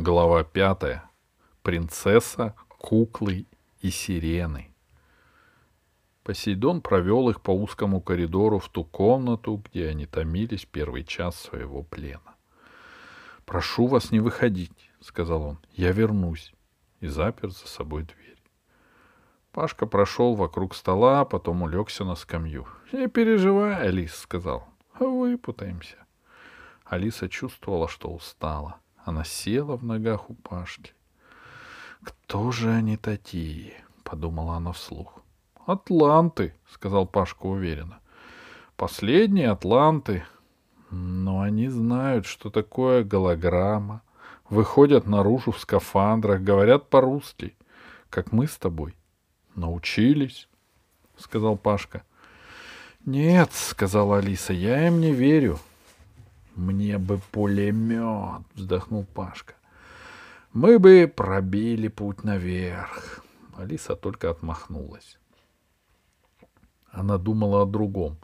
Глава пятая. Принцесса, куклы и сирены. Посейдон провел их по узкому коридору в ту комнату, где они томились первый час своего плена. «Прошу вас не выходить», — сказал он, — «я вернусь», и запер за собой дверь. Пашка прошел вокруг стола, потом улегся на скамью. «Не переживай, Алис», — сказал, — «выпутаемся». Алиса чувствовала, что устала. Она села в ногах у Пашки. «Кто же они такие?» — подумала она вслух. «Атланты», — сказал Пашка уверенно. «Последние атланты. Но они знают, что такое голограмма, выходят наружу в скафандрах, говорят по-русски, как мы с тобой. Научились», — сказал Пашка. «Нет», — сказала Алиса, — «я им не верю. Мне бы пулемет, вздохнул Пашка. Мы бы пробили путь наверх. Алиса только отмахнулась. Она думала о другом.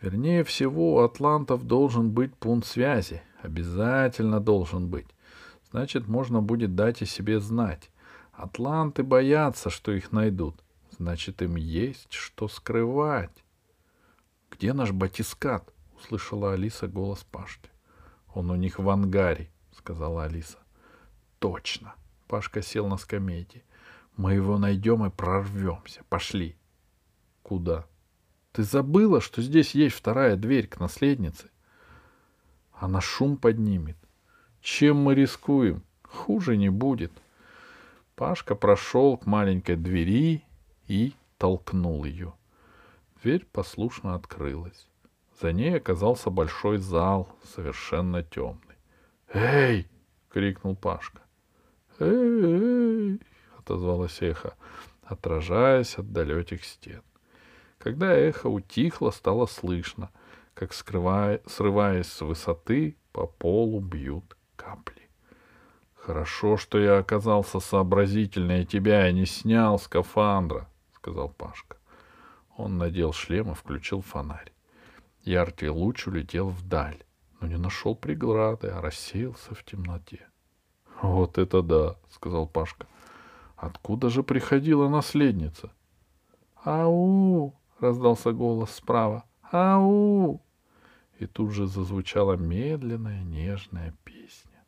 Вернее всего, у атлантов должен быть пункт связи. Обязательно должен быть. Значит, можно будет дать о себе знать. Атланты боятся, что их найдут. Значит, им есть что скрывать. Где наш батискат? — услышала Алиса голос Пашки. «Он у них в ангаре», — сказала Алиса. «Точно». Пашка сел на скамейке. «Мы его найдем и прорвемся. Пошли». «Куда?» «Ты забыла, что здесь есть вторая дверь к наследнице?» «Она шум поднимет. Чем мы рискуем? Хуже не будет». Пашка прошел к маленькой двери и толкнул ее. Дверь послушно открылась. За ней оказался большой зал, совершенно темный. «Эй!» — крикнул Пашка. «Эй!» — отозвалось эхо, отражаясь от далеких стен. Когда эхо утихло, стало слышно, как, скрывая, срываясь с высоты, по полу бьют капли. «Хорошо, что я оказался сообразительнее тебя и не снял скафандра», — сказал Пашка. Он надел шлем и включил фонарь. Яркий луч улетел вдаль, но не нашел преграды, а рассеялся в темноте. — Вот это да, — сказал Пашка. — Откуда же приходила наследница? — Ау! — раздался голос справа. — Ау! И тут же зазвучала медленная, нежная песня.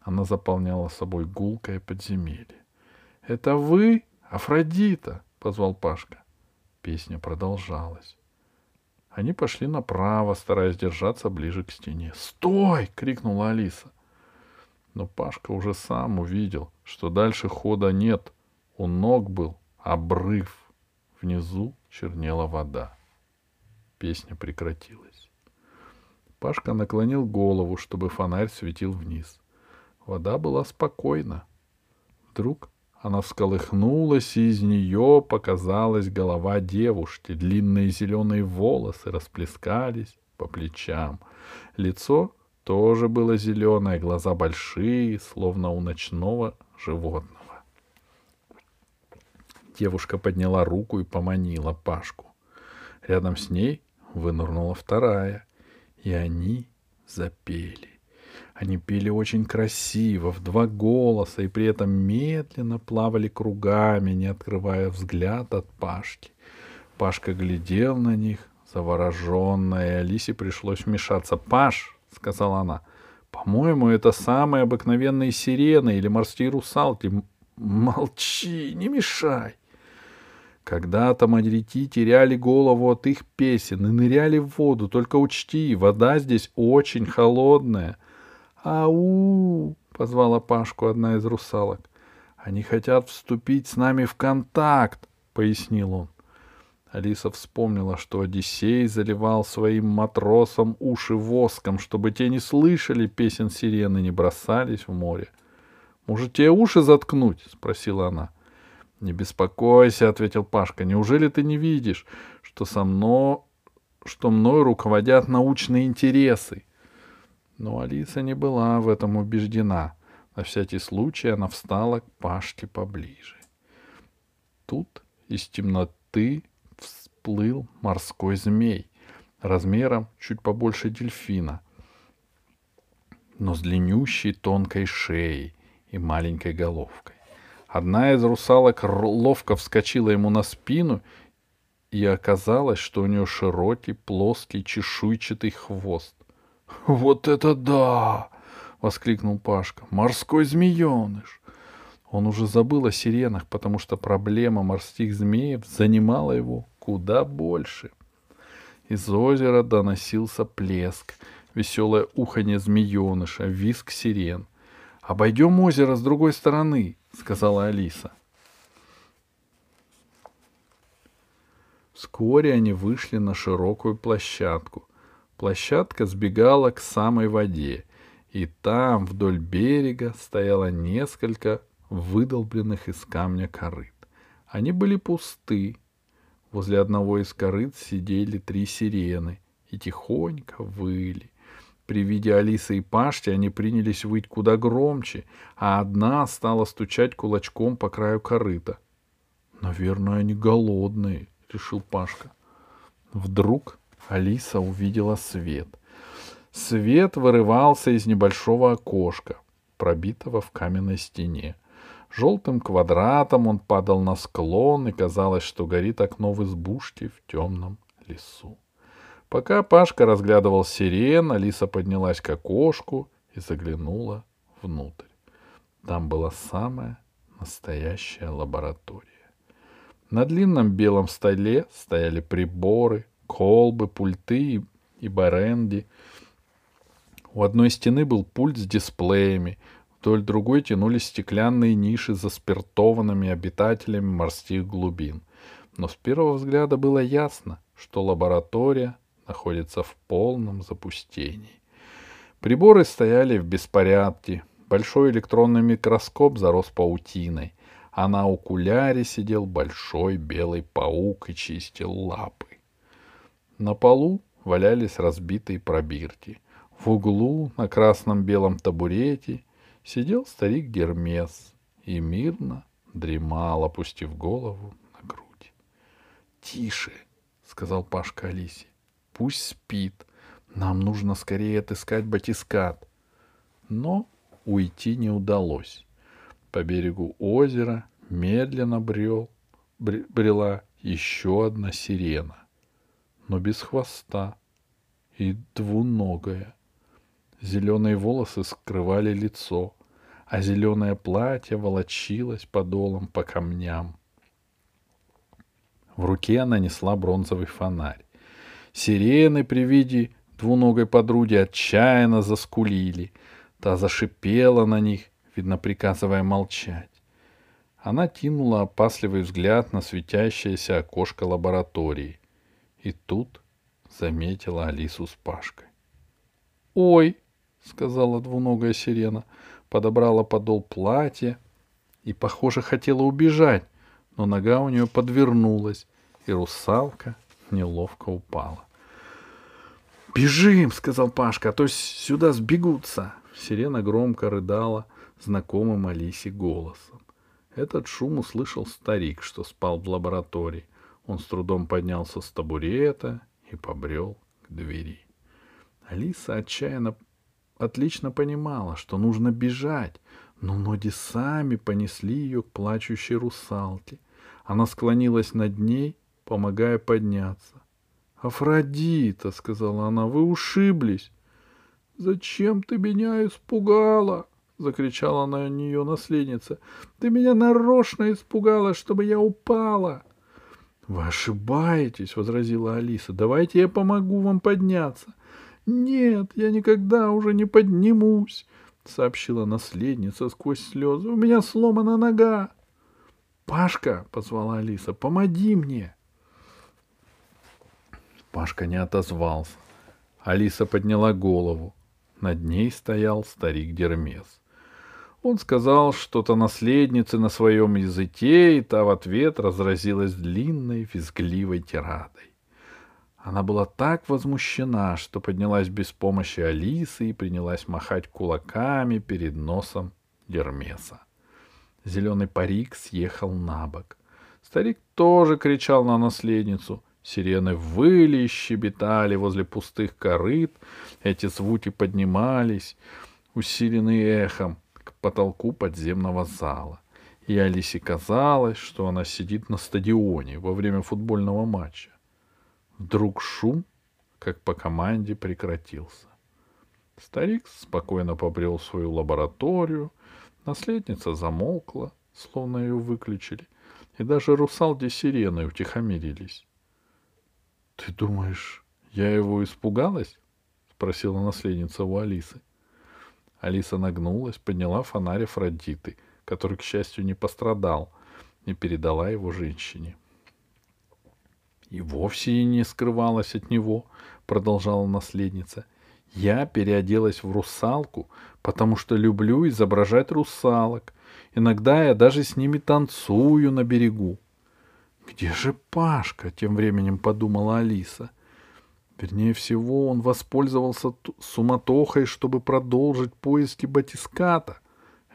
Она заполняла собой гулкое подземелье. — Это вы, Афродита? — позвал Пашка. Песня продолжалась. Они пошли направо, стараясь держаться ближе к стене. «Стой!» — крикнула Алиса. Но Пашка уже сам увидел, что дальше хода нет. У ног был обрыв. Внизу чернела вода. Песня прекратилась. Пашка наклонил голову, чтобы фонарь светил вниз. Вода была спокойна. Вдруг она всколыхнулась, и из нее показалась голова девушки. Длинные зеленые волосы расплескались по плечам. Лицо тоже было зеленое, глаза большие, словно у ночного животного. Девушка подняла руку и поманила Пашку. Рядом с ней вынырнула вторая, и они запели. Они пели очень красиво, в два голоса, и при этом медленно плавали кругами, не открывая взгляд от Пашки. Пашка глядел на них, завороженно, и Алисе пришлось вмешаться. «Паш!» — сказала она. «По-моему, это самые обыкновенные сирены или морские русалки. Молчи, не мешай!» Когда-то моряки теряли голову от их песен и ныряли в воду. Только учти, вода здесь очень холодная. «Ау!» — позвала Пашку одна из русалок. «Они хотят вступить с нами в контакт», — пояснил он. Алиса вспомнила, что Одиссей заливал своим матросам уши воском, чтобы те не слышали песен сирены, не бросались в море. «Может, тебе уши заткнуть?» — спросила она. «Не беспокойся», — ответил Пашка. «Неужели ты не видишь, что со мной, что мной руководят научные интересы?» Но Алиса не была в этом убеждена. На всякий случай она встала к Пашке поближе. Тут из темноты всплыл морской змей, размером чуть побольше дельфина. но с длиннющей тонкой шеей и маленькой головкой. Одна из русалок ловко вскочила ему на спину, и оказалось, что у нее широкий, плоский, чешуйчатый хвост. «Вот это да!» — воскликнул Пашка. «Морской змееныш!» Он уже забыл о сиренах, потому что проблема морских змеев занимала его куда больше. Из озера доносился плеск, веселое уханье змееныша, виск сирен. «Обойдем озеро с другой стороны», — сказала Алиса. Вскоре они вышли на широкую площадку. Площадка сбегала к самой воде, и там вдоль берега стояло несколько выдолбленных из камня корыт. Они были пусты. Возле одного из корыт сидели три сирены и тихонько выли. При виде Алисы и Пашти они принялись выть куда громче, а одна стала стучать кулачком по краю корыта. «Наверное, они голодные», — решил Пашка. Вдруг Алиса увидела свет. Свет вырывался из небольшого окошка, пробитого в каменной стене. Желтым квадратом он падал на склон, и казалось, что горит окно в избушке в темном лесу. Пока Пашка разглядывал сирен, Алиса поднялась к окошку и заглянула внутрь. Там была самая настоящая лаборатория. На длинном белом столе стояли приборы, колбы, пульты и баренди. У одной стены был пульт с дисплеями, Вдоль другой тянулись стеклянные ниши за спиртованными обитателями морских глубин. Но с первого взгляда было ясно, что лаборатория находится в полном запустении. Приборы стояли в беспорядке. Большой электронный микроскоп зарос паутиной, а на окуляре сидел большой белый паук и чистил лапы. На полу валялись разбитые пробирки. В углу на красном-белом табурете сидел старик Гермес и мирно дремал, опустив голову на грудь. — Тише, — сказал Пашка Алисе, — пусть спит. Нам нужно скорее отыскать батискат. Но уйти не удалось. По берегу озера медленно брел, брела еще одна сирена, но без хвоста и двуногая. Зеленые волосы скрывали лицо, а зеленое платье волочилось подолом по камням. В руке она несла бронзовый фонарь. Сирены при виде двуногой подруги отчаянно заскулили. Та зашипела на них, видно, приказывая молчать. Она кинула опасливый взгляд на светящееся окошко лаборатории. И тут заметила Алису с Пашкой. «Ой!» — сказала двуногая сирена — подобрала подол платья и, похоже, хотела убежать, но нога у нее подвернулась, и русалка неловко упала. «Бежим!» — сказал Пашка, — «а то сюда сбегутся!» Сирена громко рыдала знакомым Алисе голосом. Этот шум услышал старик, что спал в лаборатории. Он с трудом поднялся с табурета и побрел к двери. Алиса отчаянно отлично понимала, что нужно бежать, но ноги сами понесли ее к плачущей русалке. Она склонилась над ней, помогая подняться. «Афродита», — сказала она, — «вы ушиблись». «Зачем ты меня испугала?» — закричала на нее наследница. «Ты меня нарочно испугала, чтобы я упала!» «Вы ошибаетесь», — возразила Алиса. «Давайте я помогу вам подняться. «Нет, я никогда уже не поднимусь», — сообщила наследница сквозь слезы. «У меня сломана нога». «Пашка», — позвала Алиса, — «помоги мне». Пашка не отозвался. Алиса подняла голову. Над ней стоял старик Дермес. Он сказал что-то наследнице на своем языке, и та в ответ разразилась длинной визгливой тирадой. Она была так возмущена, что поднялась без помощи Алисы и принялась махать кулаками перед носом Гермеса. Зеленый парик съехал на бок. Старик тоже кричал на наследницу. Сирены выли и щебетали возле пустых корыт. Эти звуки поднимались усиленный эхом потолку подземного зала. И Алисе казалось, что она сидит на стадионе во время футбольного матча. Вдруг шум, как по команде, прекратился. Старик спокойно побрел свою лабораторию, наследница замолкла, словно ее выключили, и даже русалки сирены утихомирились. — Ты думаешь, я его испугалась? — спросила наследница у Алисы. Алиса нагнулась, подняла фонарь Афродиты, который, к счастью, не пострадал, и передала его женщине. И вовсе и не скрывалась от него, продолжала наследница. Я переоделась в русалку, потому что люблю изображать русалок. Иногда я даже с ними танцую на берегу. Где же Пашка? Тем временем подумала Алиса. Вернее всего, он воспользовался суматохой, чтобы продолжить поиски батиската.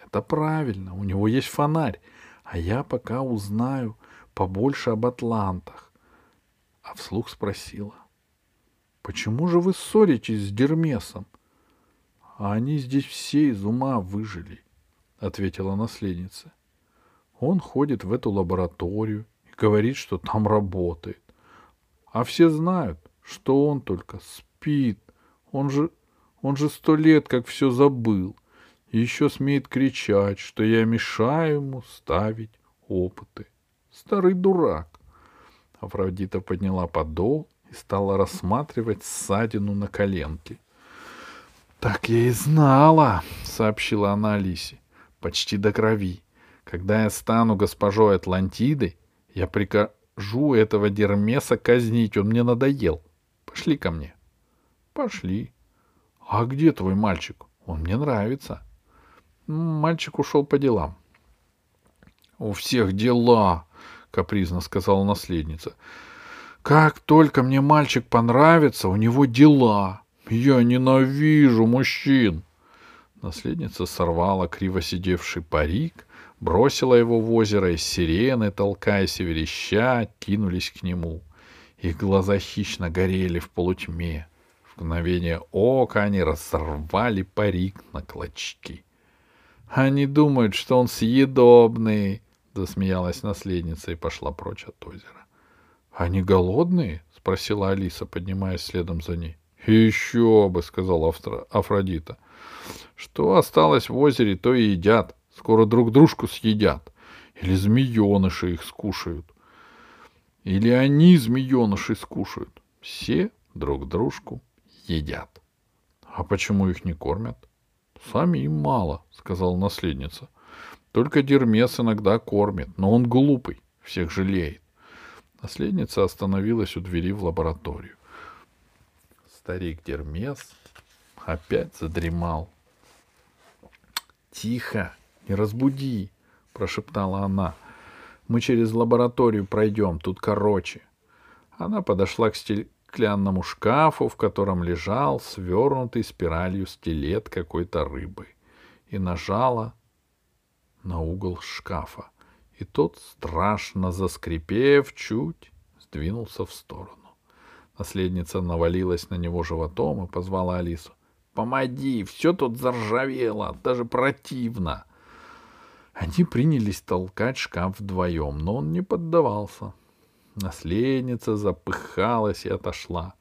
Это правильно, у него есть фонарь, а я пока узнаю побольше об атлантах. А вслух спросила. Почему же вы ссоритесь с Дермесом? А они здесь все из ума выжили, ответила наследница. Он ходит в эту лабораторию и говорит, что там работает. А все знают, что он только спит. Он же, он же сто лет как все забыл. И еще смеет кричать, что я мешаю ему ставить опыты. Старый дурак. Афродита подняла подол и стала рассматривать ссадину на коленке. «Так я и знала», — сообщила она Алисе, — «почти до крови. Когда я стану госпожой Атлантиды, я прикажу этого Дермеса казнить, он мне надоел. Пошли ко мне. Пошли. А где твой мальчик? Он мне нравится. Мальчик ушел по делам. У всех дела, капризно сказала наследница. Как только мне мальчик понравится, у него дела. Я ненавижу мужчин. Наследница сорвала криво сидевший парик, бросила его в озеро, и сирены, толкаясь и вереща, кинулись к нему. Их глаза хищно горели в полутьме. В мгновение ока они разорвали парик на клочки. «Они думают, что он съедобный!» — засмеялась наследница и пошла прочь от озера. «Они голодные?» — спросила Алиса, поднимаясь следом за ней. «Еще бы!» — сказала Афродита. «Что осталось в озере, то и едят. Скоро друг дружку съедят. Или змееныши их скушают. Или они змеенышей скушают. Все друг дружку едят. А почему их не кормят? Сами им мало, сказала наследница. Только Дермес иногда кормит, но он глупый, всех жалеет. Наследница остановилась у двери в лабораторию. Старик Дермес опять задремал. «Тихо, не разбуди!» — прошептала она. Мы через лабораторию пройдем, тут короче. Она подошла к стеклянному шкафу, в котором лежал свернутый спиралью стилет какой-то рыбы, и нажала на угол шкафа. И тот, страшно заскрипев чуть, сдвинулся в сторону. Наследница навалилась на него животом и позвала Алису. «Помоги, все тут заржавело, даже противно!» Они принялись толкать шкаф вдвоем, но он не поддавался. Наследница запыхалась и отошла.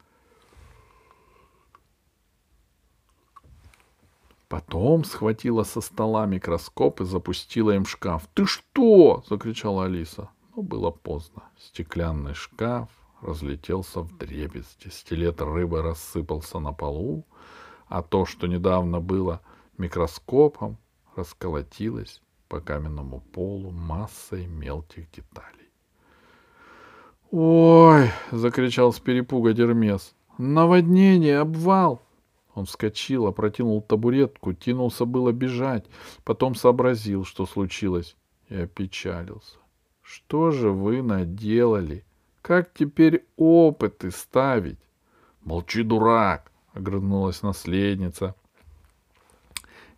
Потом схватила со стола микроскоп и запустила им шкаф. «Ты что?» — закричала Алиса. Но было поздно. Стеклянный шкаф разлетелся в дребезги. Стилет рыбы рассыпался на полу, а то, что недавно было микроскопом, расколотилось по каменному полу массой мелких деталей. «Ой!» — закричал с перепуга Дермес. «Наводнение! Обвал!» Он вскочил, опротянул табуретку, тянулся было бежать, потом сообразил, что случилось, и опечалился. «Что же вы наделали? Как теперь опыты ставить?» «Молчи, дурак!» — огрызнулась наследница,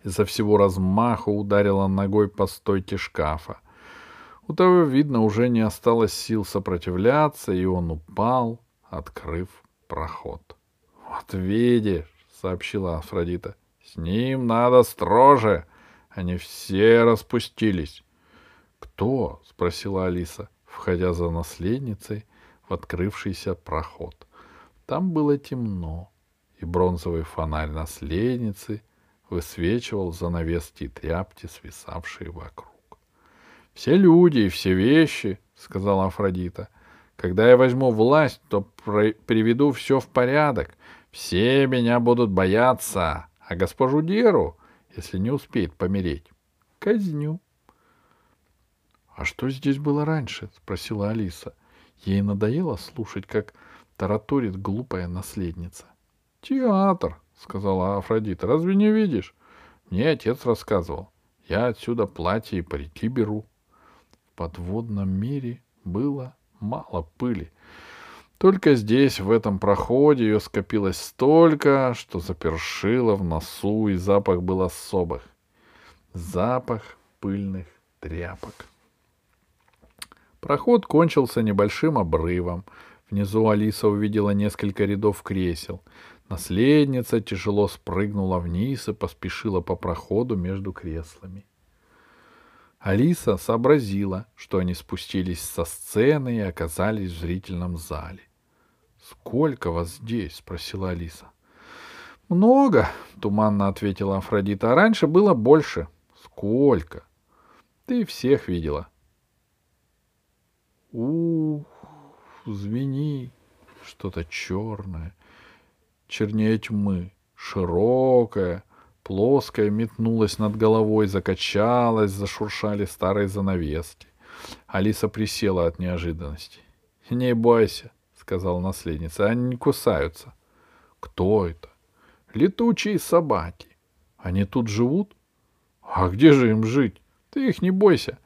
изо всего размаха ударила ногой по стойке шкафа. У того, видно, уже не осталось сил сопротивляться, и он упал, открыв проход. — Вот видишь, — сообщила Афродита, — С ним надо строже. Они все распустились. Кто? спросила Алиса, входя за наследницей в открывшийся проход. Там было темно, и бронзовый фонарь наследницы высвечивал занавески тряпки, свисавшие вокруг. «Все люди и все вещи», — сказала Афродита. «Когда я возьму власть, то приведу все в порядок. Все меня будут бояться, а госпожу Деру, если не успеет помереть, казню». «А что здесь было раньше?» — спросила Алиса. Ей надоело слушать, как тараторит глупая наследница. «Театр», — сказала Афродита. «Разве не видишь? Мне отец рассказывал. Я отсюда платье и парики беру» подводном мире было мало пыли. Только здесь, в этом проходе, ее скопилось столько, что запершило в носу, и запах был особых. Запах пыльных тряпок. Проход кончился небольшим обрывом. Внизу Алиса увидела несколько рядов кресел. Наследница тяжело спрыгнула вниз и поспешила по проходу между креслами. Алиса сообразила, что они спустились со сцены и оказались в зрительном зале. «Сколько вас здесь?» — спросила Алиса. «Много», — туманно ответила Афродита. «А раньше было больше». «Сколько?» «Ты всех видела». «Ух, звени, что-то черное, чернее тьмы, широкое, Плоская метнулась над головой, закачалась, зашуршали старые занавески. Алиса присела от неожиданности. — Не бойся, — сказала наследница, — они не кусаются. — Кто это? — Летучие собаки. Они тут живут? — А где же им жить? Ты их не бойся.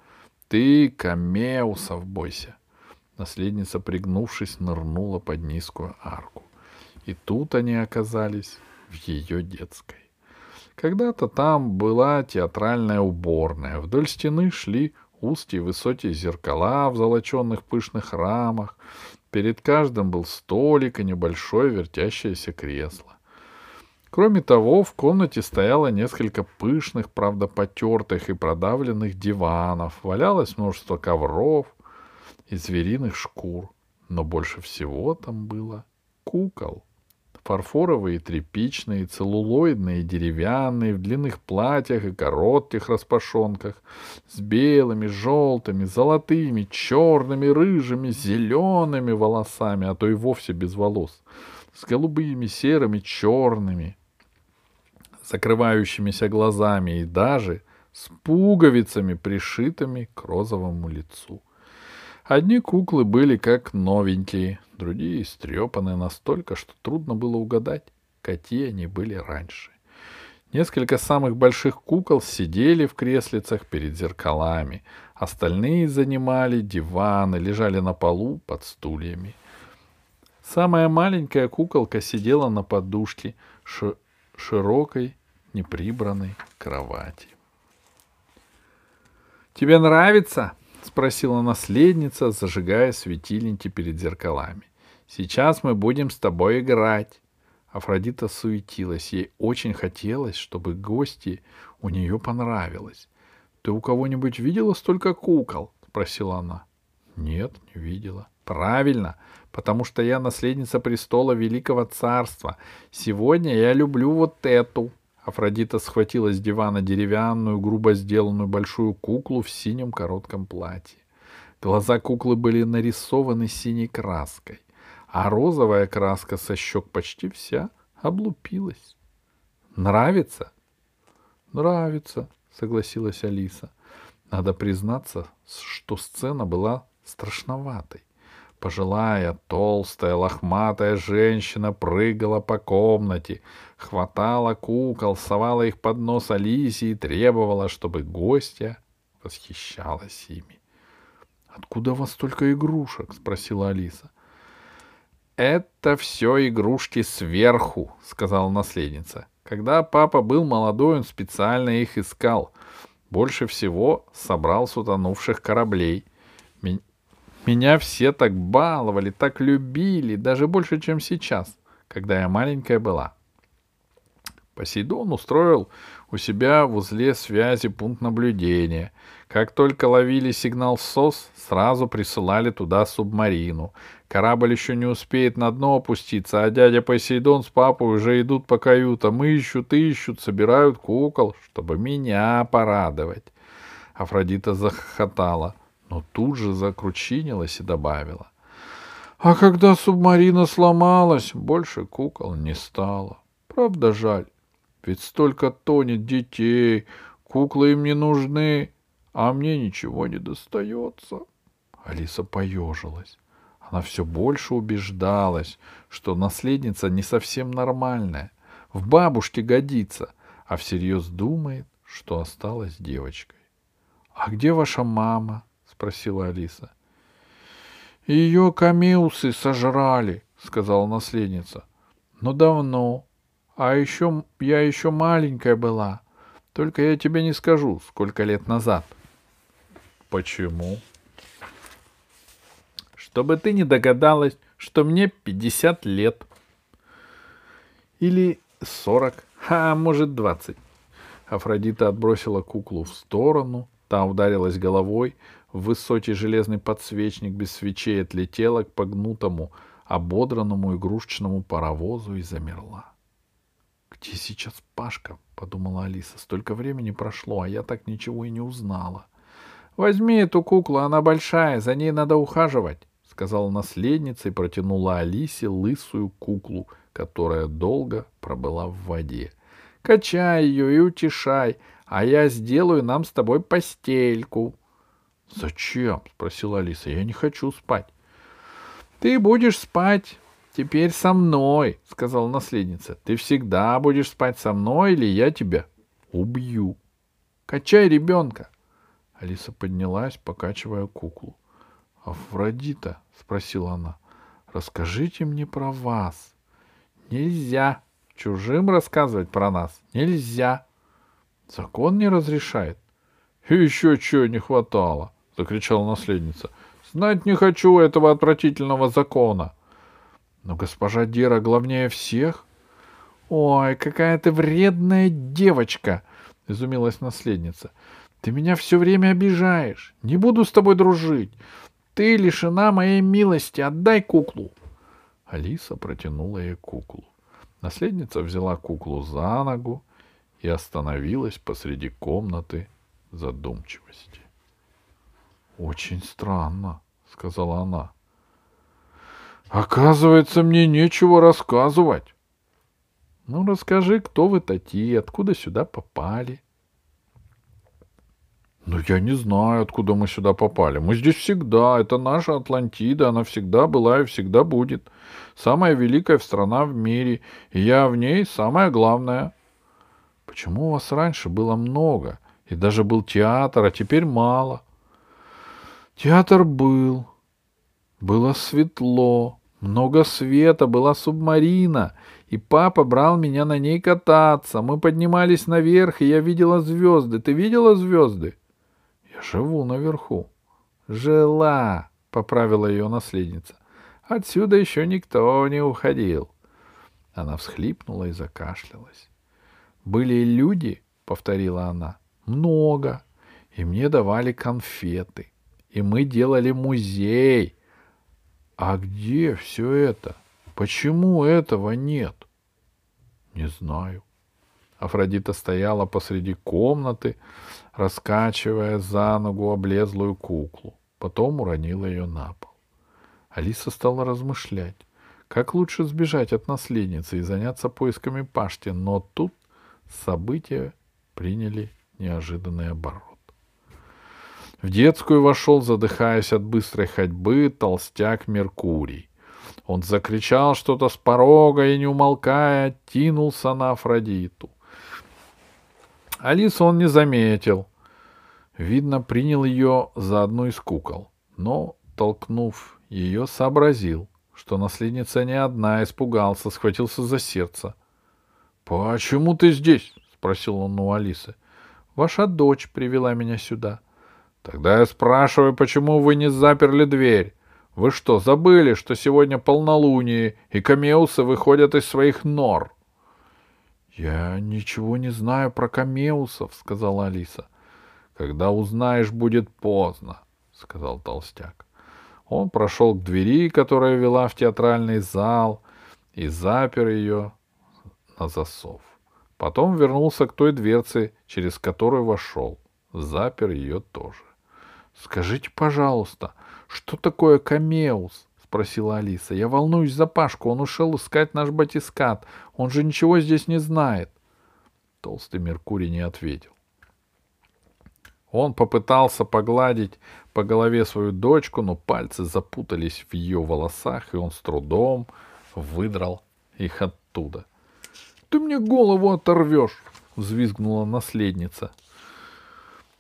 Ты камеусов бойся. Наследница, пригнувшись, нырнула под низкую арку. И тут они оказались в ее детской. Когда-то там была театральная уборная. Вдоль стены шли узкие высокие зеркала в золоченных пышных рамах. Перед каждым был столик и небольшое вертящееся кресло. Кроме того, в комнате стояло несколько пышных, правда потертых и продавленных диванов, валялось множество ковров и звериных шкур, но больше всего там было кукол фарфоровые, тряпичные, целлулоидные, деревянные, в длинных платьях и коротких распашонках, с белыми, желтыми, золотыми, черными, рыжими, зелеными волосами, а то и вовсе без волос, с голубыми, серыми, черными, закрывающимися глазами и даже с пуговицами, пришитыми к розовому лицу. Одни куклы были как новенькие, другие истрепаны настолько, что трудно было угадать, какие они были раньше. Несколько самых больших кукол сидели в креслицах перед зеркалами, остальные занимали диваны, лежали на полу под стульями. Самая маленькая куколка сидела на подушке широкой, неприбранной кровати. «Тебе нравится?» — спросила наследница, зажигая светильники перед зеркалами. «Сейчас мы будем с тобой играть». Афродита суетилась. Ей очень хотелось, чтобы гости у нее понравилось. «Ты у кого-нибудь видела столько кукол?» — спросила она. «Нет, не видела». «Правильно, потому что я наследница престола Великого Царства. Сегодня я люблю вот эту». Афродита схватила с дивана деревянную, грубо сделанную большую куклу в синем коротком платье. Глаза куклы были нарисованы синей краской, а розовая краска со щек почти вся облупилась. «Нравится?» «Нравится», — согласилась Алиса. Надо признаться, что сцена была страшноватой. Пожилая, толстая, лохматая женщина прыгала по комнате, хватала кукол, совала их под нос Алисе и требовала, чтобы гостья восхищалась ими. «Откуда у вас столько игрушек?» — спросила Алиса. «Это все игрушки сверху», — сказала наследница. «Когда папа был молодой, он специально их искал. Больше всего собрал с утонувших кораблей. Меня все так баловали, так любили, даже больше, чем сейчас, когда я маленькая была. Посейдон устроил у себя в узле связи пункт наблюдения. Как только ловили сигнал СОС, сразу присылали туда субмарину. Корабль еще не успеет на дно опуститься, а дядя Посейдон с папой уже идут по каютам, ищут, ищут, собирают кукол, чтобы меня порадовать. Афродита захохотала, но тут же закручинилась и добавила. А когда субмарина сломалась, больше кукол не стало. Правда жаль. Ведь столько тонет детей, куклы им не нужны, а мне ничего не достается. Алиса поежилась. Она все больше убеждалась, что наследница не совсем нормальная, в бабушке годится, а всерьез думает, что осталась девочкой. — А где ваша мама? — спросила Алиса. — Ее камеусы сожрали, — сказала наследница. — Но давно. А еще я еще маленькая была. Только я тебе не скажу, сколько лет назад. Почему? Чтобы ты не догадалась, что мне 50 лет. Или 40, а может 20. Афродита отбросила куклу в сторону, та ударилась головой, высокий железный подсвечник без свечей отлетела к погнутому, ободранному игрушечному паровозу и замерла. «Где сейчас Пашка?» — подумала Алиса. «Столько времени прошло, а я так ничего и не узнала». «Возьми эту куклу, она большая, за ней надо ухаживать», — сказала наследница и протянула Алисе лысую куклу, которая долго пробыла в воде. «Качай ее и утешай, а я сделаю нам с тобой постельку». «Зачем?» — спросила Алиса. «Я не хочу спать». «Ты будешь спать «Теперь со мной», — сказала наследница. «Ты всегда будешь спать со мной, или я тебя убью. Качай ребенка». Алиса поднялась, покачивая куклу. «Афродита», — спросила она, — «расскажите мне про вас». «Нельзя. Чужим рассказывать про нас нельзя. Закон не разрешает». «Еще чего не хватало», — закричала наследница. «Знать не хочу этого отвратительного закона». Но госпожа Дира главнее всех. Ой, какая ты вредная девочка, изумилась наследница. Ты меня все время обижаешь. Не буду с тобой дружить. Ты лишена моей милости. Отдай куклу. Алиса протянула ей куклу. Наследница взяла куклу за ногу и остановилась посреди комнаты задумчивости. Очень странно, сказала она. Оказывается, мне нечего рассказывать. Ну, расскажи, кто вы такие, откуда сюда попали? Ну, я не знаю, откуда мы сюда попали. Мы здесь всегда. Это наша Атлантида. Она всегда была и всегда будет. Самая великая страна в мире. И я в ней самая главная. Почему у вас раньше было много? И даже был театр, а теперь мало. Театр был, было светло, много света, была субмарина, и папа брал меня на ней кататься. Мы поднимались наверх, и я видела звезды. Ты видела звезды? Я живу наверху. Жила, поправила ее наследница. Отсюда еще никто не уходил. Она всхлипнула и закашлялась. Были люди, повторила она, много, и мне давали конфеты, и мы делали музей, а где все это? Почему этого нет? Не знаю. Афродита стояла посреди комнаты, раскачивая за ногу облезлую куклу. Потом уронила ее на пол. Алиса стала размышлять, как лучше сбежать от наследницы и заняться поисками Пашти, но тут события приняли неожиданный оборот. В детскую вошел, задыхаясь от быстрой ходьбы, толстяк Меркурий. Он закричал что-то с порога и, не умолкая, тянулся на Афродиту. Алису он не заметил. Видно, принял ее за одну из кукол, но, толкнув ее, сообразил, что наследница не одна, испугался, схватился за сердце. — Почему ты здесь? — спросил он у Алисы. — Ваша дочь привела меня сюда. Тогда я спрашиваю, почему вы не заперли дверь? Вы что, забыли, что сегодня полнолуние, и камеусы выходят из своих нор? Я ничего не знаю про камеусов, сказала Алиса. Когда узнаешь, будет поздно, сказал толстяк. Он прошел к двери, которая вела в театральный зал, и запер ее на засов. Потом вернулся к той дверце, через которую вошел. Запер ее тоже. — Скажите, пожалуйста, что такое камеус? — спросила Алиса. — Я волнуюсь за Пашку. Он ушел искать наш батискат. Он же ничего здесь не знает. Толстый Меркурий не ответил. Он попытался погладить по голове свою дочку, но пальцы запутались в ее волосах, и он с трудом выдрал их оттуда. — Ты мне голову оторвешь! — взвизгнула наследница. —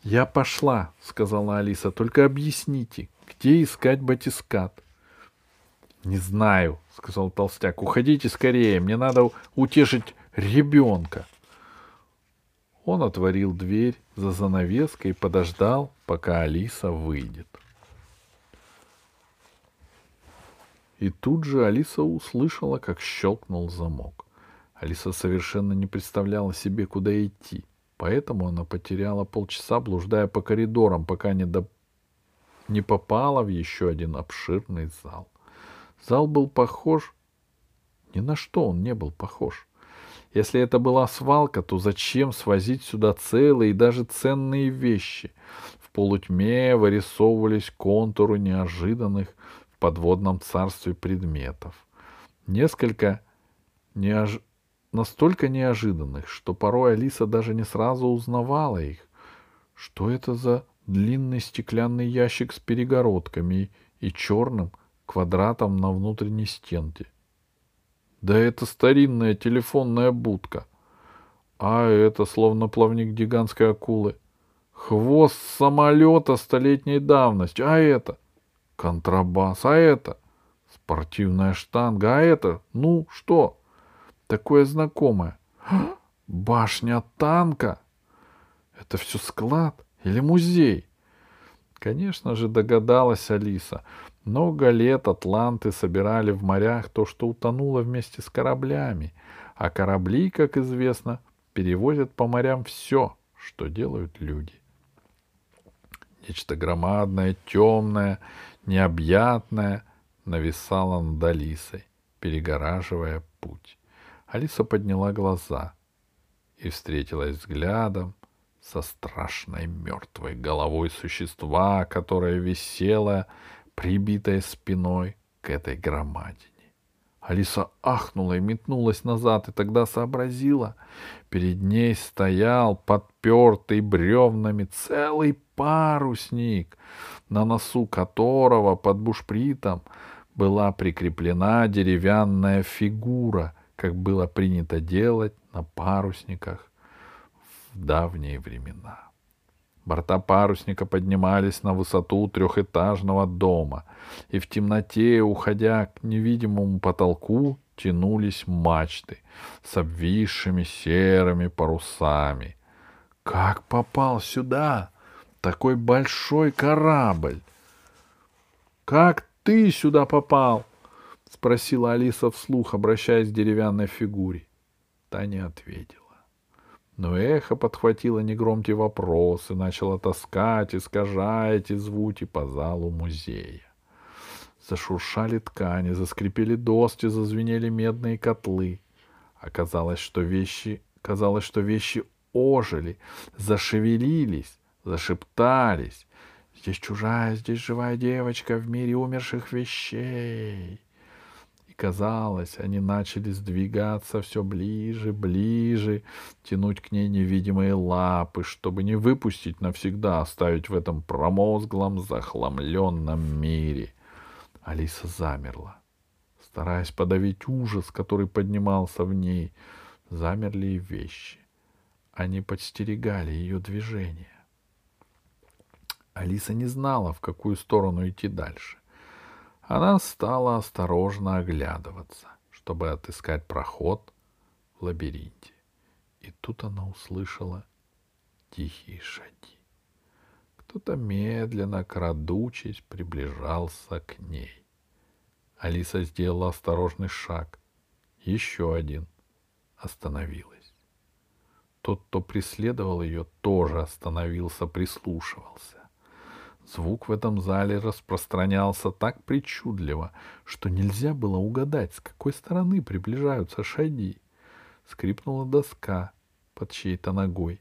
Я пошла, — сказала Алиса, — только объясните, где искать батискат? — Не знаю, — сказал толстяк. — Уходите скорее, мне надо утешить ребенка. Он отворил дверь за занавеской и подождал, пока Алиса выйдет. И тут же Алиса услышала, как щелкнул замок. Алиса совершенно не представляла себе, куда идти, поэтому она потеряла полчаса, блуждая по коридорам, пока не, до... не попала в еще один обширный зал. Зал был похож... Ни на что он не был похож. Если это была свалка, то зачем свозить сюда целые и даже ценные вещи? В полутьме вырисовывались контуры неожиданных в подводном царстве предметов. Несколько неож... настолько неожиданных, что порой Алиса даже не сразу узнавала их. Что это за длинный стеклянный ящик с перегородками и, черным квадратом на внутренней стенке? Да это старинная телефонная будка. А это словно плавник гигантской акулы. Хвост самолета столетней давности. А это контрабас. А это спортивная штанга. А это, ну что, такое знакомое. Башня танка. Это все склад или музей? Конечно же, догадалась Алиса. Много лет атланты собирали в морях то, что утонуло вместе с кораблями, а корабли, как известно, перевозят по морям все, что делают люди. Нечто громадное, темное, необъятное нависало над Алисой, перегораживая путь. Алиса подняла глаза и встретилась взглядом со страшной мертвой головой существа, которое висело прибитая спиной к этой громадине. Алиса ахнула и метнулась назад, и тогда сообразила. Перед ней стоял подпертый бревнами целый парусник, на носу которого под бушпритом была прикреплена деревянная фигура, как было принято делать на парусниках в давние времена. Борта парусника поднимались на высоту трехэтажного дома, и в темноте, уходя к невидимому потолку, тянулись мачты с обвисшими серыми парусами. Как попал сюда такой большой корабль? Как ты сюда попал? Спросила Алиса вслух, обращаясь к деревянной фигуре. Та не ответила. Но эхо подхватило негромкий вопрос и начало таскать, искажая эти звуки по залу музея. Зашуршали ткани, заскрипели доски, зазвенели медные котлы. Оказалось, что вещи, казалось, что вещи ожили, зашевелились, зашептались. Здесь чужая, здесь живая девочка в мире умерших вещей казалось, они начали сдвигаться все ближе, ближе, тянуть к ней невидимые лапы, чтобы не выпустить навсегда, оставить в этом промозглом, захламленном мире. Алиса замерла, стараясь подавить ужас, который поднимался в ней. Замерли и вещи. Они подстерегали ее движение. Алиса не знала, в какую сторону идти дальше. Она стала осторожно оглядываться, чтобы отыскать проход в лабиринте. И тут она услышала тихие шаги. Кто-то медленно, крадучись, приближался к ней. Алиса сделала осторожный шаг. Еще один. Остановилась. Тот, кто преследовал ее, тоже остановился, прислушивался. Звук в этом зале распространялся так причудливо, что нельзя было угадать, с какой стороны приближаются шаги. Скрипнула доска под чьей-то ногой,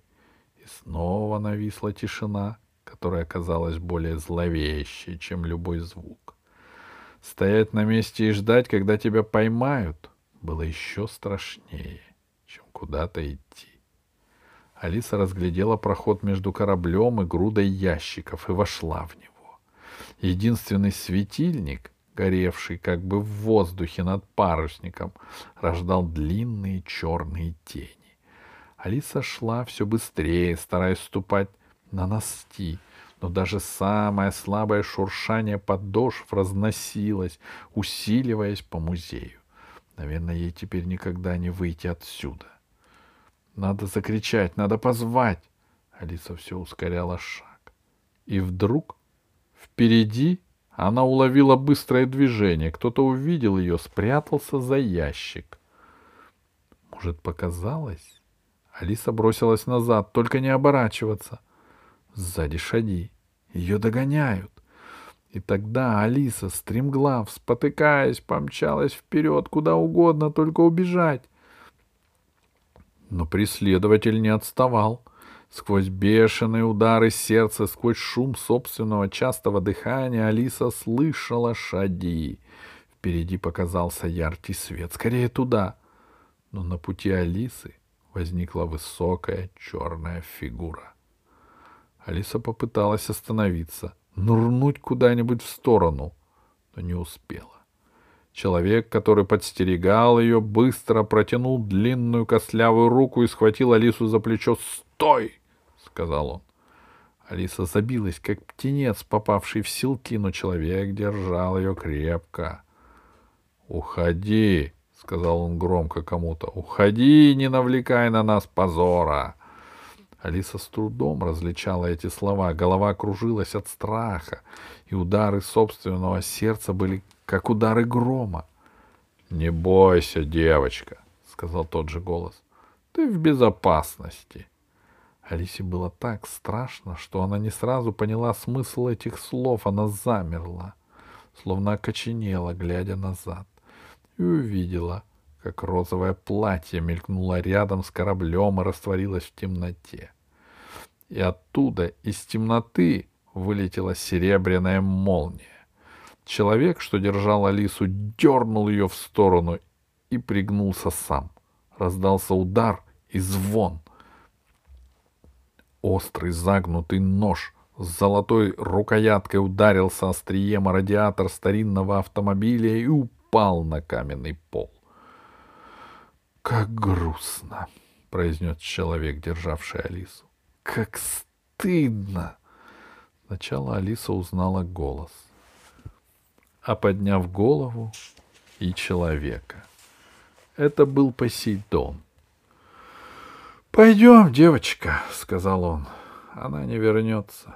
и снова нависла тишина, которая казалась более зловещей, чем любой звук. Стоять на месте и ждать, когда тебя поймают, было еще страшнее, чем куда-то идти. Алиса разглядела проход между кораблем и грудой ящиков и вошла в него. Единственный светильник, горевший как бы в воздухе над парусником, рождал длинные черные тени. Алиса шла все быстрее, стараясь ступать на ности, но даже самое слабое шуршание подошв разносилось, усиливаясь по музею. Наверное, ей теперь никогда не выйти отсюда. Надо закричать, надо позвать. Алиса все ускоряла шаг. И вдруг впереди она уловила быстрое движение. Кто-то увидел ее, спрятался за ящик. Может, показалось? Алиса бросилась назад, только не оборачиваться. Сзади шаги. Ее догоняют. И тогда Алиса, стремглав, спотыкаясь, помчалась вперед, куда угодно, только убежать. Но преследователь не отставал. Сквозь бешеные удары сердца, сквозь шум собственного частого дыхания Алиса слышала шаги. Впереди показался яркий свет. Скорее туда. Но на пути Алисы возникла высокая черная фигура. Алиса попыталась остановиться, нырнуть куда-нибудь в сторону, но не успела. Человек, который подстерегал ее, быстро протянул длинную костлявую руку и схватил Алису за плечо. «Стой!» — сказал он. Алиса забилась, как птенец, попавший в силки, но человек держал ее крепко. «Уходи!» — сказал он громко кому-то. «Уходи, не навлекай на нас позора!» Алиса с трудом различала эти слова. Голова кружилась от страха, и удары собственного сердца были как удары грома. — Не бойся, девочка, — сказал тот же голос. — Ты в безопасности. Алисе было так страшно, что она не сразу поняла смысл этих слов. Она замерла, словно окоченела, глядя назад, и увидела, как розовое платье мелькнуло рядом с кораблем и растворилось в темноте. И оттуда, из темноты, вылетела серебряная молния. Человек, что держал Алису, дернул ее в сторону и пригнулся сам. Раздался удар и звон. Острый загнутый нож с золотой рукояткой ударился острием о радиатор старинного автомобиля и упал на каменный пол. «Как грустно!» — произнес человек, державший Алису. «Как стыдно!» Сначала Алиса узнала голос — а подняв голову и человека. Это был Посейдон. «Пойдем, девочка», — сказал он. «Она не вернется».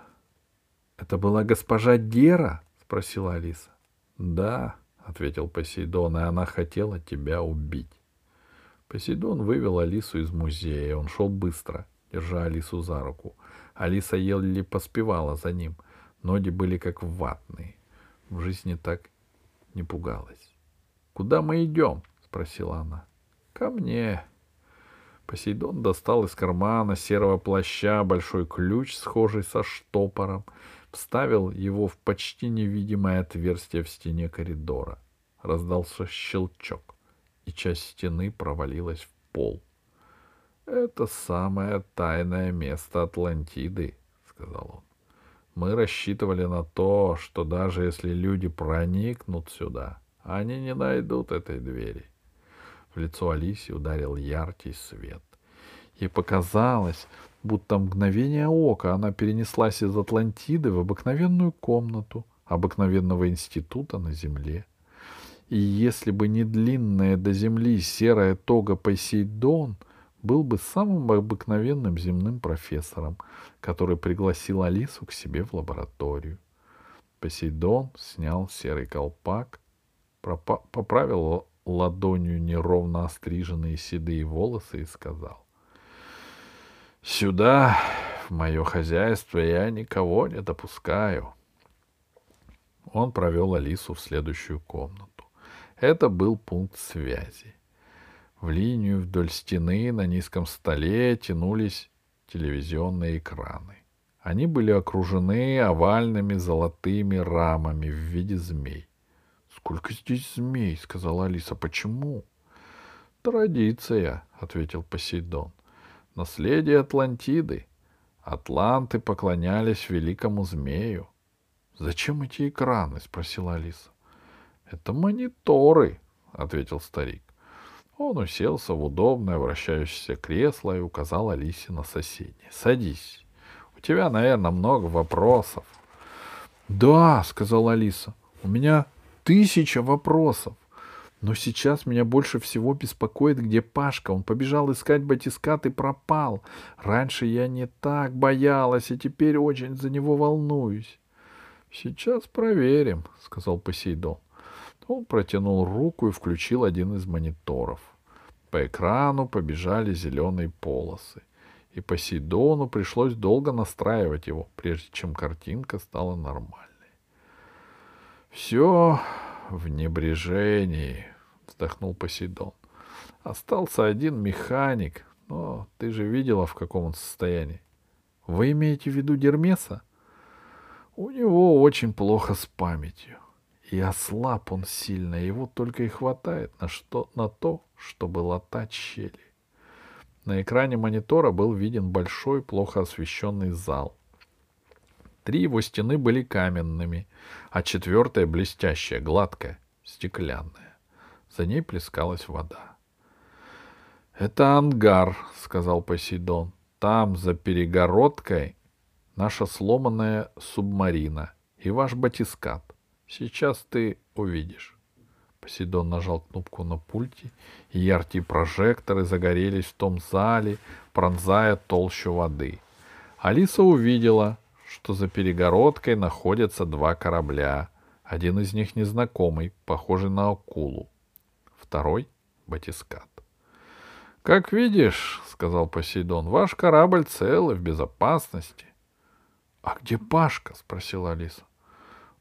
«Это была госпожа Гера?» — спросила Алиса. «Да», — ответил Посейдон, — «и она хотела тебя убить». Посейдон вывел Алису из музея. Он шел быстро, держа Алису за руку. Алиса еле поспевала за ним. Ноги были как ватные в жизни так не пугалась. «Куда мы идем?» — спросила она. «Ко мне». Посейдон достал из кармана серого плаща большой ключ, схожий со штопором, вставил его в почти невидимое отверстие в стене коридора. Раздался щелчок, и часть стены провалилась в пол. «Это самое тайное место Атлантиды», — сказал он. Мы рассчитывали на то, что даже если люди проникнут сюда, они не найдут этой двери. В лицо Алисе ударил яркий свет. Ей показалось, будто мгновение ока она перенеслась из Атлантиды в обыкновенную комнату обыкновенного института на земле. И если бы не длинная до земли серая тога Посейдон — был бы самым обыкновенным земным профессором, который пригласил Алису к себе в лабораторию. Посейдон снял серый колпак, поправил ладонью неровно остриженные седые волосы и сказал. Сюда, в мое хозяйство, я никого не допускаю. Он провел Алису в следующую комнату. Это был пункт связи. В линию вдоль стены на низком столе тянулись телевизионные экраны. Они были окружены овальными золотыми рамами в виде змей. «Сколько здесь змей?» — сказала Алиса. «Почему?» «Традиция», — ответил Посейдон. «Наследие Атлантиды. Атланты поклонялись великому змею». «Зачем эти экраны?» — спросила Алиса. «Это мониторы», — ответил старик. Он уселся в удобное вращающееся кресло и указал Алисе на соседнее. «Садись. У тебя, наверное, много вопросов». «Да», — сказала Алиса, — «у меня тысяча вопросов. Но сейчас меня больше всего беспокоит, где Пашка. Он побежал искать батискат и пропал. Раньше я не так боялась, а теперь очень за него волнуюсь. — Сейчас проверим, — сказал Посейдон. Он протянул руку и включил один из мониторов. По экрану побежали зеленые полосы, и Посейдону пришлось долго настраивать его, прежде чем картинка стала нормальной. «Все в небрежении», — вздохнул Посейдон. «Остался один механик, но ты же видела, в каком он состоянии. Вы имеете в виду Дермеса? У него очень плохо с памятью. И ослаб он сильно, его только и хватает на, что, на то, чтобы латать щели. На экране монитора был виден большой, плохо освещенный зал. Три его стены были каменными, а четвертая блестящая, гладкая, стеклянная. За ней плескалась вода. — Это ангар, — сказал Посейдон. — Там, за перегородкой, наша сломанная субмарина и ваш батискат. Сейчас ты увидишь. Посейдон нажал кнопку на пульте, и яркие прожекторы загорелись в том зале, пронзая толщу воды. Алиса увидела, что за перегородкой находятся два корабля. Один из них незнакомый, похожий на акулу. Второй — батискат. — Как видишь, — сказал Посейдон, — ваш корабль цел и в безопасности. — А где Пашка? — спросила Алиса. —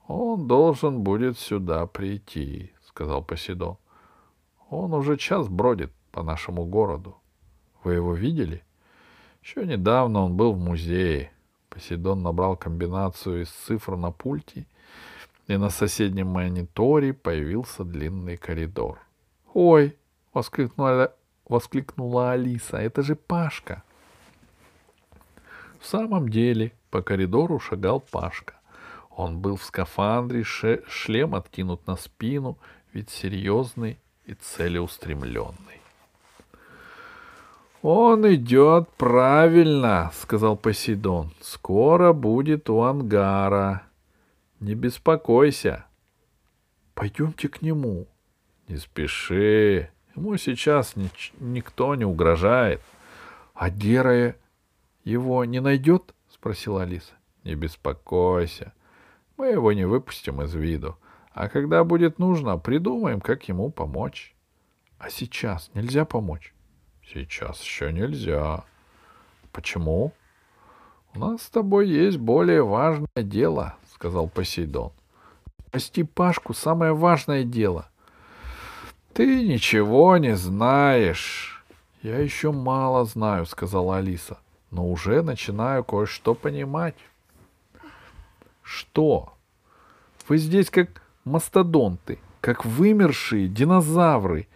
Он должен будет сюда прийти, — сказал Посейдон. — Он уже час бродит по нашему городу. Вы его видели? Еще недавно он был в музее. Посейдон набрал комбинацию из цифр на пульте, и на соседнем мониторе появился длинный коридор. «Ой!» — воскликнула, воскликнула Алиса. «Это же Пашка!» В самом деле по коридору шагал Пашка. Он был в скафандре, шлем откинут на спину, вид серьезный и целеустремленный. «Он идет правильно», — сказал Посейдон. «Скоро будет у ангара. Не беспокойся». «Пойдемте к нему». «Не спеши. Ему сейчас ни- никто не угрожает». «А Герая его не найдет?» — спросила Алиса. «Не беспокойся. Мы его не выпустим из виду. А когда будет нужно, придумаем, как ему помочь. А сейчас нельзя помочь? Сейчас еще нельзя. Почему? У нас с тобой есть более важное дело, сказал Посейдон. Спасти Пашку — самое важное дело. Ты ничего не знаешь. Я еще мало знаю, сказала Алиса, но уже начинаю кое-что понимать. Что? Вы здесь как мастодонты, как вымершие динозавры.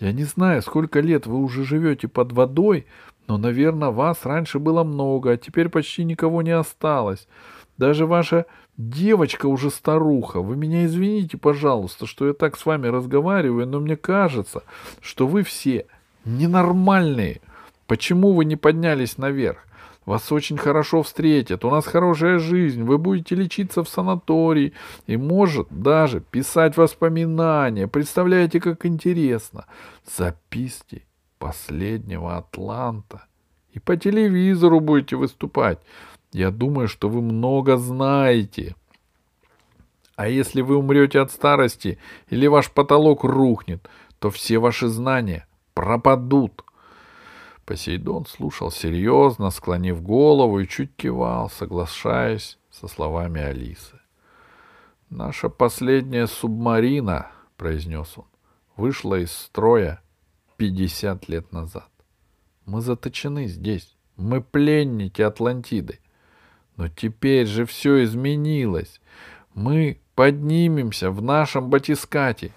Я не знаю, сколько лет вы уже живете под водой, но, наверное, вас раньше было много, а теперь почти никого не осталось. Даже ваша девочка уже старуха. Вы меня извините, пожалуйста, что я так с вами разговариваю, но мне кажется, что вы все ненормальные. Почему вы не поднялись наверх? Вас очень хорошо встретят, у нас хорошая жизнь, вы будете лечиться в санатории и, может, даже писать воспоминания. Представляете, как интересно. Записки последнего Атланта. И по телевизору будете выступать. Я думаю, что вы много знаете. А если вы умрете от старости или ваш потолок рухнет, то все ваши знания пропадут. Посейдон слушал серьезно, склонив голову и чуть кивал, соглашаясь со словами Алисы. «Наша последняя субмарина», — произнес он, — «вышла из строя пятьдесят лет назад. Мы заточены здесь, мы пленники Атлантиды. Но теперь же все изменилось. Мы поднимемся в нашем батискате».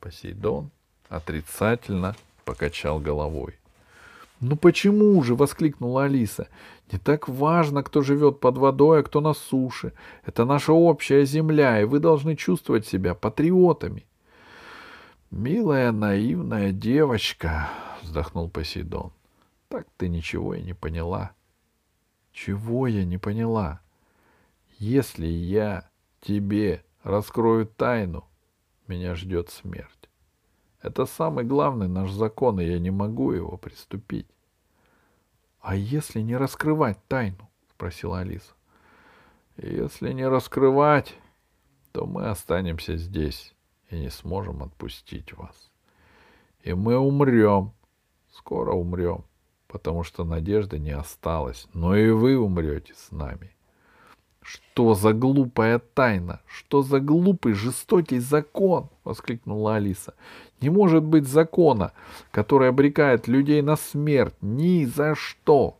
Посейдон отрицательно покачал головой. «Ну почему же?» — воскликнула Алиса. «Не так важно, кто живет под водой, а кто на суше. Это наша общая земля, и вы должны чувствовать себя патриотами». «Милая наивная девочка», — вздохнул Посейдон. «Так ты ничего и не поняла». «Чего я не поняла? Если я тебе раскрою тайну, меня ждет смерть. Это самый главный наш закон, и я не могу его приступить. — А если не раскрывать тайну? — спросила Алиса. — Если не раскрывать, то мы останемся здесь и не сможем отпустить вас. И мы умрем, скоро умрем, потому что надежды не осталось, но и вы умрете с нами. Что за глупая тайна? Что за глупый жестокий закон? воскликнула Алиса. Не может быть закона, который обрекает людей на смерть ни за что.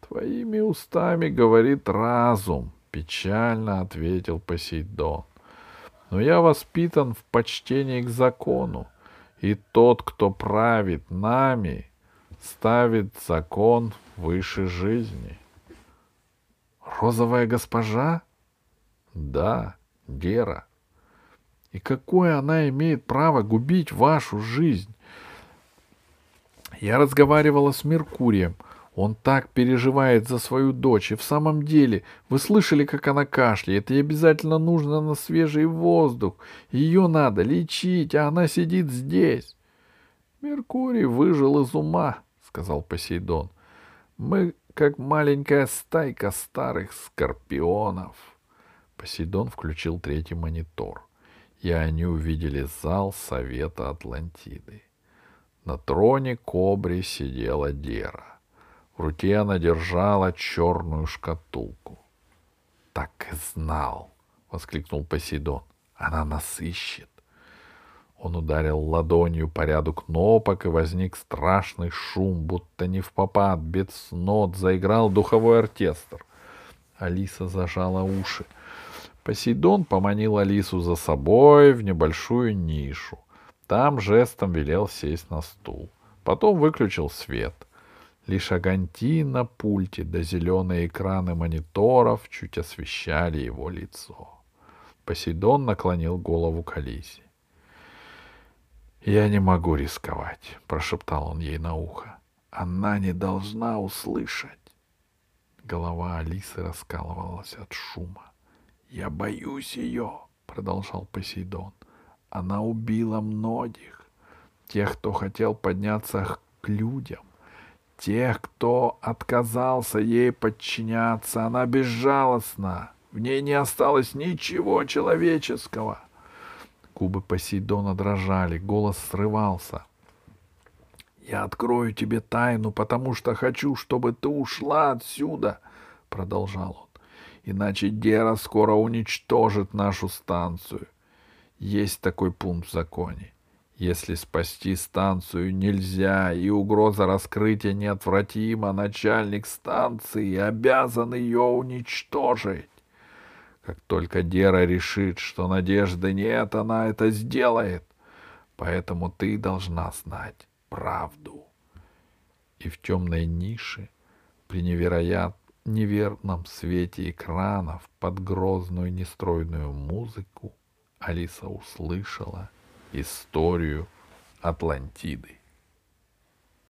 Твоими устами говорит разум, печально ответил Посейдон. Но я воспитан в почтении к закону, и тот, кто правит нами, ставит закон выше жизни. Розовая госпожа? Да, Гера. И какое она имеет право губить вашу жизнь? Я разговаривала с Меркурием. Он так переживает за свою дочь. И в самом деле, вы слышали, как она кашляет. Ей обязательно нужно на свежий воздух. Ее надо лечить, а она сидит здесь. Меркурий выжил из ума, сказал Посейдон. Мы как маленькая стайка старых скорпионов. Посейдон включил третий монитор и они увидели зал Совета Атлантиды. На троне кобри сидела Дера. В руке она держала черную шкатулку. «Так и знал!» — воскликнул Посейдон. «Она нас ищет!» Он ударил ладонью по ряду кнопок, и возник страшный шум, будто не в попад, без нот заиграл духовой оркестр. Алиса зажала уши. Посейдон поманил Алису за собой в небольшую нишу. Там жестом велел сесть на стул. Потом выключил свет. Лишь огоньки на пульте да зеленые экраны мониторов чуть освещали его лицо. Посейдон наклонил голову к Алисе. «Я не могу рисковать», — прошептал он ей на ухо. «Она не должна услышать». Голова Алисы раскалывалась от шума. «Я боюсь ее», — продолжал Посейдон. «Она убила многих, тех, кто хотел подняться к людям, тех, кто отказался ей подчиняться. Она безжалостна, в ней не осталось ничего человеческого». Губы Посейдона дрожали, голос срывался. «Я открою тебе тайну, потому что хочу, чтобы ты ушла отсюда», — продолжал он иначе Гера скоро уничтожит нашу станцию. Есть такой пункт в законе. Если спасти станцию нельзя, и угроза раскрытия неотвратима, начальник станции обязан ее уничтожить. Как только Дера решит, что надежды нет, она это сделает. Поэтому ты должна знать правду. И в темной нише, при невероятном неверном свете экранов под грозную нестройную музыку Алиса услышала историю Атлантиды.